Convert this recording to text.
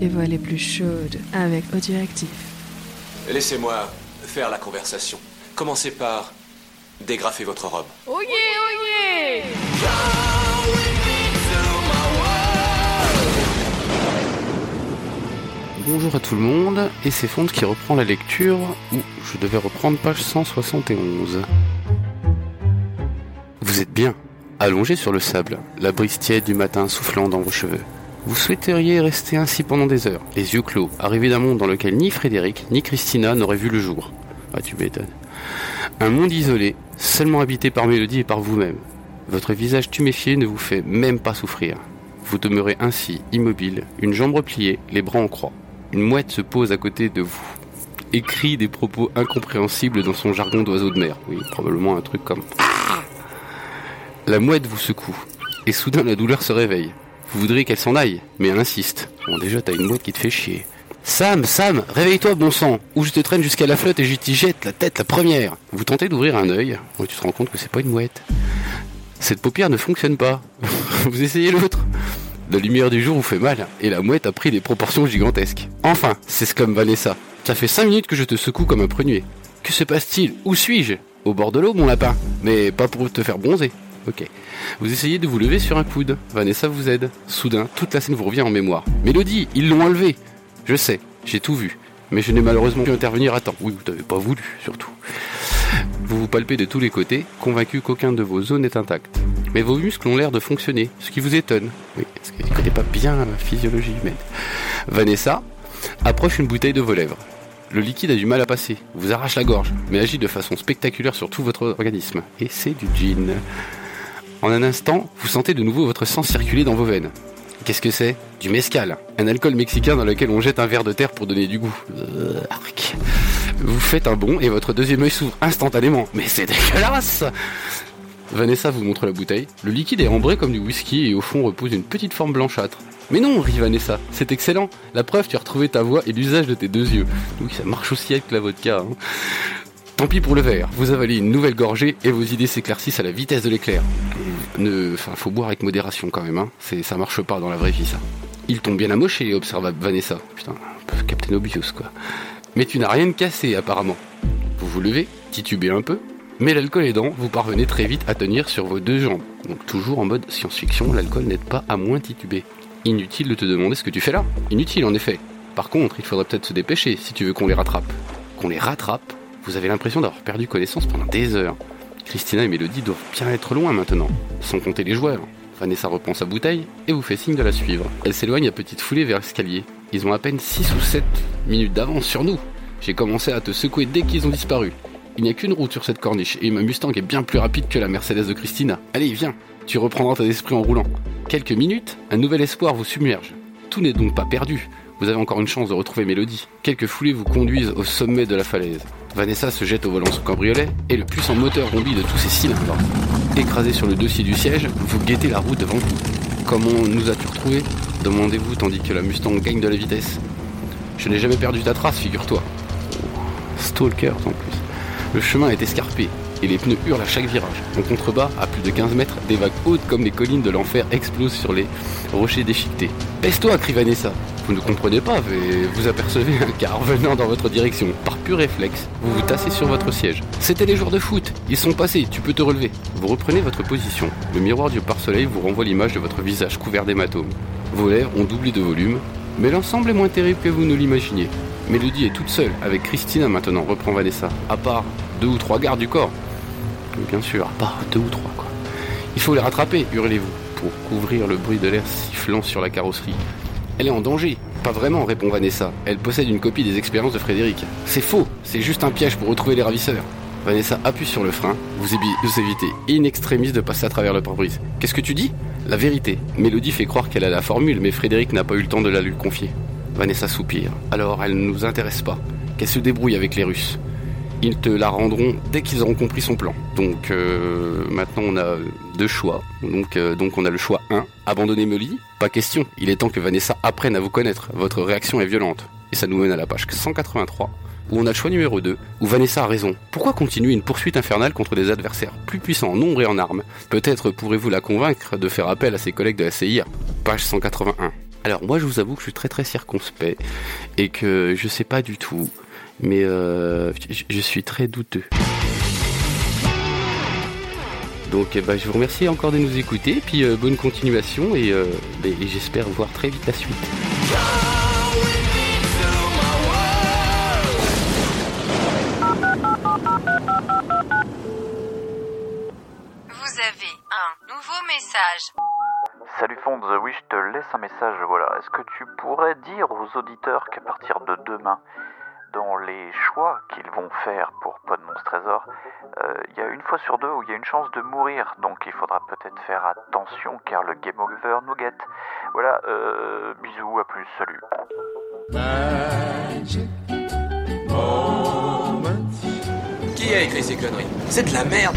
les voix les plus chaudes avec Audioactif. Laissez-moi faire la conversation. Commencez par dégrafer votre robe. Oh yeah, oh yeah Bonjour à tout le monde, et c'est Fonte qui reprend la lecture, où je devais reprendre page 171. Vous êtes bien, allongé sur le sable, la brise tiède du matin soufflant dans vos cheveux. Vous souhaiteriez rester ainsi pendant des heures, les yeux clos, arrivé d'un monde dans lequel ni Frédéric ni Christina n'auraient vu le jour. Ah, tu m'étonnes. Un monde isolé, seulement habité par Mélodie et par vous-même. Votre visage tuméfié ne vous fait même pas souffrir. Vous demeurez ainsi, immobile, une jambe repliée, les bras en croix. Une mouette se pose à côté de vous. Écrit des propos incompréhensibles dans son jargon d'oiseau de mer. Oui, probablement un truc comme... La mouette vous secoue, et soudain la douleur se réveille. Vous voudriez qu'elle s'en aille, mais elle insiste. Bon, déjà, t'as une mouette qui te fait chier. Sam, Sam, réveille-toi, bon sang, ou je te traîne jusqu'à la flotte et je t'y jette la tête la première. Vous tentez d'ouvrir un œil, tu te rends compte que c'est pas une mouette. Cette paupière ne fonctionne pas. vous essayez l'autre. La lumière du jour vous fait mal, et la mouette a pris des proportions gigantesques. Enfin, c'est ce comme Vanessa. Ça fait cinq minutes que je te secoue comme un prunier. Que se passe-t-il? Où suis-je? Au bord de l'eau, mon lapin. Mais pas pour te faire bronzer. Ok. Vous essayez de vous lever sur un coude. Vanessa vous aide. Soudain, toute la scène vous revient en mémoire. Mélodie, ils l'ont enlevé. Je sais, j'ai tout vu. Mais je n'ai malheureusement pu intervenir à temps. Oui, vous n'avez pas voulu, surtout. Vous vous palpez de tous les côtés, convaincu qu'aucun de vos zones n'est intact. Mais vos muscles ont l'air de fonctionner, ce qui vous étonne. Oui, parce que ne connais pas bien la physiologie humaine. Vanessa approche une bouteille de vos lèvres. Le liquide a du mal à passer, vous arrache la gorge, mais agit de façon spectaculaire sur tout votre organisme. Et c'est du gin. En un instant, vous sentez de nouveau votre sang circuler dans vos veines. Qu'est-ce que c'est? Du mescal, un alcool mexicain dans lequel on jette un verre de terre pour donner du goût. Euh. Vous faites un bond et votre deuxième œil s'ouvre instantanément. Mais c'est dégueulasse Vanessa vous montre la bouteille. Le liquide est ambré comme du whisky et au fond repose une petite forme blanchâtre. Mais non, rit Vanessa, c'est excellent. La preuve, tu as retrouvé ta voix et l'usage de tes deux yeux. Oui, ça marche aussi avec la vodka. Hein. Tant pis pour le verre, vous avalez une nouvelle gorgée et vos idées s'éclaircissent à la vitesse de l'éclair. Ne, enfin, faut boire avec modération quand même, hein. C'est, ça marche pas dans la vraie vie, ça. Il tombe bien amoché, observa Vanessa. Putain, Captain Obvious, quoi. Mais tu n'as rien cassé, apparemment. Vous vous levez, titubez un peu, mais l'alcool aidant, vous parvenez très vite à tenir sur vos deux jambes. Donc toujours en mode science-fiction, l'alcool n'aide pas à moins tituber. Inutile de te demander ce que tu fais là. Inutile en effet. Par contre, il faudrait peut-être se dépêcher si tu veux qu'on les rattrape. Qu'on les rattrape Vous avez l'impression d'avoir perdu connaissance pendant des heures. Christina et Mélodie doivent bien être loin maintenant, sans compter les joueurs. Vanessa reprend sa bouteille et vous fait signe de la suivre. Elle s'éloigne à petite foulée vers l'escalier. Ils ont à peine 6 ou 7 minutes d'avance sur nous. J'ai commencé à te secouer dès qu'ils ont disparu. Il n'y a qu'une route sur cette corniche et ma Mustang est bien plus rapide que la Mercedes de Christina. Allez, viens, tu reprendras ton esprit en roulant. Quelques minutes, un nouvel espoir vous submerge. Tout n'est donc pas perdu. Vous avez encore une chance de retrouver Mélodie. Quelques foulées vous conduisent au sommet de la falaise. Vanessa se jette au volant son cabriolet et le puissant moteur rombit de tous ses cylindres. Écrasé sur le dossier du siège, vous guettez la route devant vous. Comment nous as-tu retrouvé Demandez-vous tandis que la Mustang gagne de la vitesse. Je n'ai jamais perdu ta trace, figure-toi. Stalker en plus. Le chemin est escarpé et les pneus hurlent à chaque virage. En contrebas, à plus de 15 mètres, des vagues hautes comme les collines de l'enfer explosent sur les rochers déchiquetés. Pèse-toi, crie Vanessa. Vous ne comprenez pas, mais vous apercevez un car venant dans votre direction. Par pur réflexe, vous vous tassez sur votre siège. C'était les joueurs de foot. Ils sont passés, tu peux te relever. Vous reprenez votre position. Le miroir du pare-soleil vous renvoie l'image de votre visage couvert d'hématomes. Vos lèvres ont doublé de volume, mais l'ensemble est moins terrible que vous ne l'imaginiez. Mélodie est toute seule, avec Christina maintenant, reprend Vanessa. À part deux ou trois gardes du corps. Bien sûr, part deux ou trois, quoi. Il faut les rattraper, hurlez-vous, pour couvrir le bruit de l'air sifflant sur la carrosserie. Elle est en danger. Pas vraiment, répond Vanessa. Elle possède une copie des expériences de Frédéric. C'est faux, c'est juste un piège pour retrouver les ravisseurs. Vanessa appuie sur le frein. Vous, vous évitez in extremis de passer à travers le pare-brise. Qu'est-ce que tu dis? La vérité. Mélodie fait croire qu'elle a la formule, mais Frédéric n'a pas eu le temps de la lui confier. Vanessa soupire. Alors elle ne nous intéresse pas. Qu'elle se débrouille avec les Russes. Ils te la rendront dès qu'ils auront compris son plan. Donc euh, maintenant on a deux choix. Donc, euh, on a le choix 1, abandonner Molly. Pas question, il est temps que Vanessa apprenne à vous connaître. Votre réaction est violente. Et ça nous mène à la page 183, où on a le choix numéro 2, où Vanessa a raison. Pourquoi continuer une poursuite infernale contre des adversaires plus puissants en nombre et en armes? Peut-être pourrez-vous la convaincre de faire appel à ses collègues de la CIA. Page 181. Alors moi je vous avoue que je suis très très circonspect et que je sais pas du tout, mais euh, je, je suis très douteux. Donc eh ben, je vous remercie encore de nous écouter, puis euh, bonne continuation et, euh, et j'espère voir très vite la suite. Vous avez un nouveau message. Salut Fonds, oui je te laisse un message, voilà. Est-ce que tu pourrais dire aux auditeurs qu'à partir de demain, dans les choix qu'ils vont faire pour Pod Monstre Trésor, euh, il y a une fois sur deux où il y a une chance de mourir, donc il faudra peut-être faire attention car le Game Over nous guette. Voilà, euh, bisous, à plus, salut. Qui a écrit ces conneries? C'est de la merde